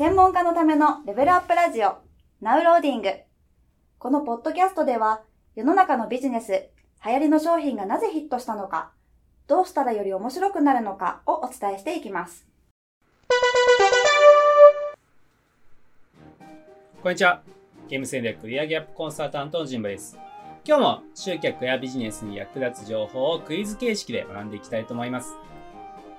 専門家のためのレベルアップラジオ、ナウローディング。このポッドキャストでは、世の中のビジネス、流行りの商品がなぜヒットしたのか、どうしたらより面白くなるのかをお伝えしていきます。こんにちは。ゲーム戦略売上アップコンサルタントのジンバです。今日も集客やビジネスに役立つ情報をクイズ形式で学んでいきたいと思います。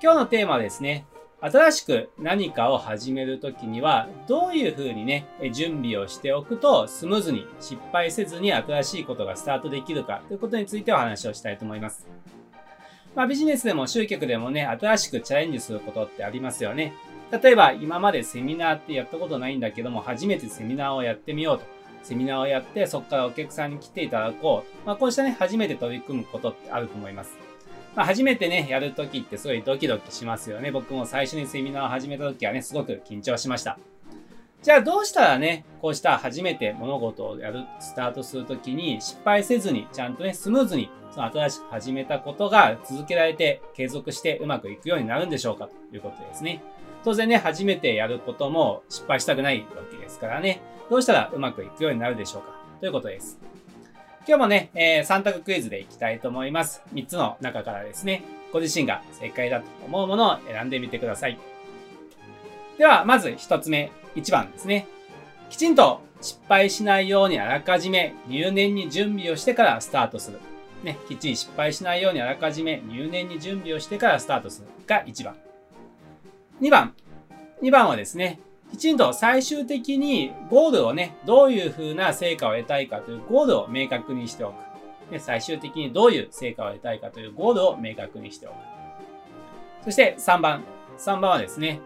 今日のテーマはですね、新しく何かを始めるときには、どういうふうにね、準備をしておくとスムーズに失敗せずに新しいことがスタートできるかということについてお話をしたいと思います。まあビジネスでも集客でもね、新しくチャレンジすることってありますよね。例えば今までセミナーってやったことないんだけども、初めてセミナーをやってみようと。セミナーをやって、そこからお客さんに来ていただこう。まあこうしたね、初めて取り組むことってあると思います。まあ、初めてね、やるときってすごいドキドキしますよね。僕も最初にセミナーを始めたときはね、すごく緊張しました。じゃあどうしたらね、こうした初めて物事をやる、スタートするときに失敗せずに、ちゃんとね、スムーズに、その新しく始めたことが続けられて、継続してうまくいくようになるんでしょうかということですね。当然ね、初めてやることも失敗したくないわけですからね、どうしたらうまくいくようになるでしょうかということです。今日もね、えー、3択クイズでいきたいと思います。3つの中からですね、ご自身が正解だと思うものを選んでみてください。では、まず1つ目、1番ですね。きちんと失敗しないようにあらかじめ入念に準備をしてからスタートする。ね、きっちり失敗しないようにあらかじめ入念に準備をしてからスタートするが1番。2番。2番はですね、きちんと最終的にゴールをね、どういう風な成果を得たいかというゴールを明確にしておく。で最終的にどういう成果を得たいかというゴールを明確にしておく。そして3番。3番はですね、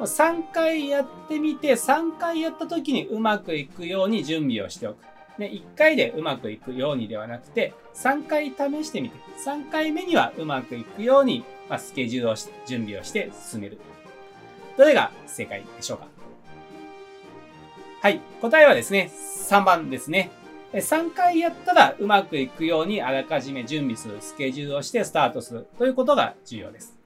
3回やってみて、3回やった時にうまくいくように準備をしておく。ね、1回でうまくいくようにではなくて、3回試してみて、3回目にはうまくいくように、まあ、スケジュールをし、準備をして進める。どれが正解でしょうか？はい。答えはですね、3番ですね。3回やったらうまくいくようにあらかじめ準備する、スケジュールをしてスタートするということが重要です。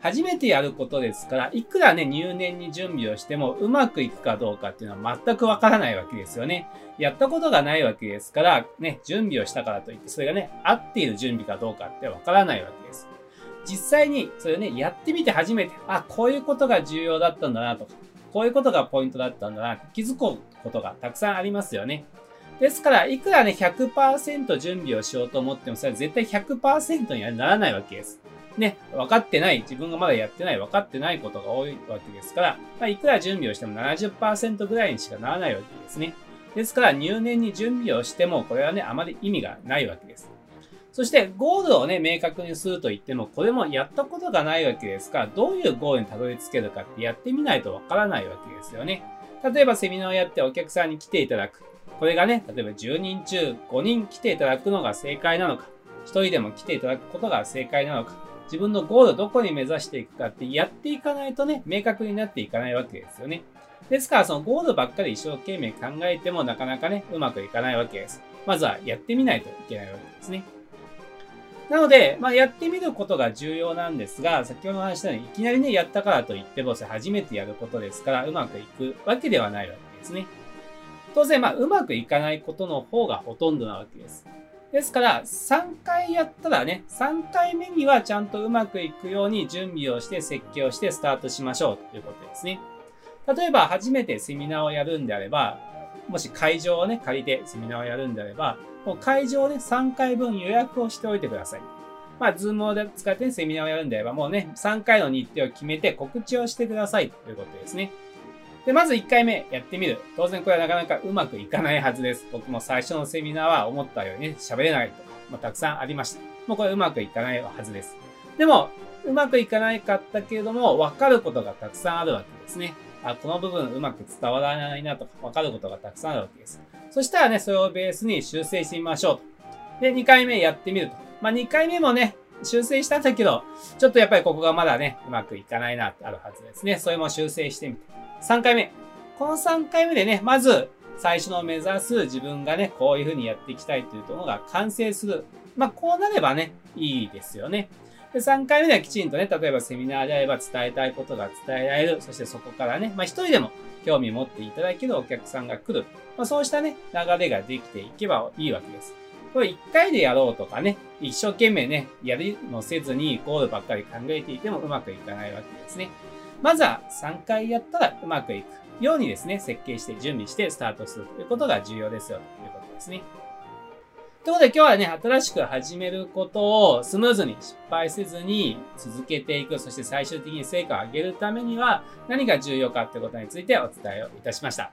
初めてやることですから、いくらね、入念に準備をしてもうまくいくかどうかっていうのは全くわからないわけですよね。やったことがないわけですから、ね、準備をしたからといって、それがね、合っている準備かどうかってわからないわけです。実際にそれをね、やってみて初めて、あ、こういうことが重要だったんだなとか、こういうことがポイントだったんだな、気づくことがたくさんありますよね。ですから、いくらね、100%準備をしようと思っても、それは絶対100%にはならないわけです。ね、分かってない、自分がまだやってない、分かってないことが多いわけですから、まあ、いくら準備をしても70%ぐらいにしかならないわけですね。ですから、入念に準備をしても、これはね、あまり意味がないわけです。そして、ゴールをね、明確にすると言っても、これもやったことがないわけですから、どういうゴールにたどり着けるかってやってみないとわからないわけですよね。例えばセミナーをやってお客さんに来ていただく。これがね、例えば10人中5人来ていただくのが正解なのか、1人でも来ていただくことが正解なのか、自分のゴールをどこに目指していくかってやっていかないとね、明確になっていかないわけですよね。ですから、そのゴールばっかり一生懸命考えてもなかなかね、うまくいかないわけです。まずはやってみないといけないわけですね。なので、まあ、やってみることが重要なんですが、先ほど話したように、いきなりね、やったからといっても、初めてやることですから、うまくいくわけではないわけですね。当然、まあ、うまくいかないことの方がほとんどなわけです。ですから、3回やったらね、3回目にはちゃんとうまくいくように準備をして、設計をしてスタートしましょうということですね。例えば、初めてセミナーをやるんであれば、もし会場をね、借りてセミナーをやるんであれば、もう会場で3回分予約をしておいてください。まあ、ズームを使って、セミナーをやるんであれば、もうね、3回の日程を決めて告知をしてくださいということですね。で、まず1回目やってみる。当然これはなかなかうまくいかないはずです。僕も最初のセミナーは思ったようにね、喋れないとか、まあ、たくさんありました。もうこれうまくいかないはずです。でも、うまくいかないかったけれども、わかることがたくさんあるわけですね。あ、この部分うまく伝わらないなとか、わかることがたくさんあるわけです。そしたらね、それをベースに修正してみましょうと。で、2回目やってみると。まあ、2回目もね、修正したんだけど、ちょっとやっぱりここがまだね、うまくいかないなってあるはずですね。それも修正してみて。3回目。この3回目でね、まず、最初の目指す自分がね、こういう風にやっていきたいというのが完成する。まあ、こうなればね、いいですよね。で、3回目ではきちんとね、例えばセミナーであれば伝えたいことが伝えられる。そしてそこからね、まあ一人でも興味持っていただけるお客さんが来る。まあそうしたね、流れができていけばいいわけです。これ1回でやろうとかね、一生懸命ね、やりもせずにゴールばっかり考えていてもうまくいかないわけですね。まずは3回やったらうまくいくようにですね、設計して準備してスタートするということが重要ですよということですね。ということで今日はね、新しく始めることをスムーズに失敗せずに続けていく、そして最終的に成果を上げるためには何が重要かってことについてお伝えをいたしました。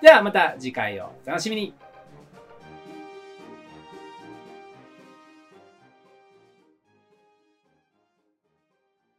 ではまた次回をお楽しみに。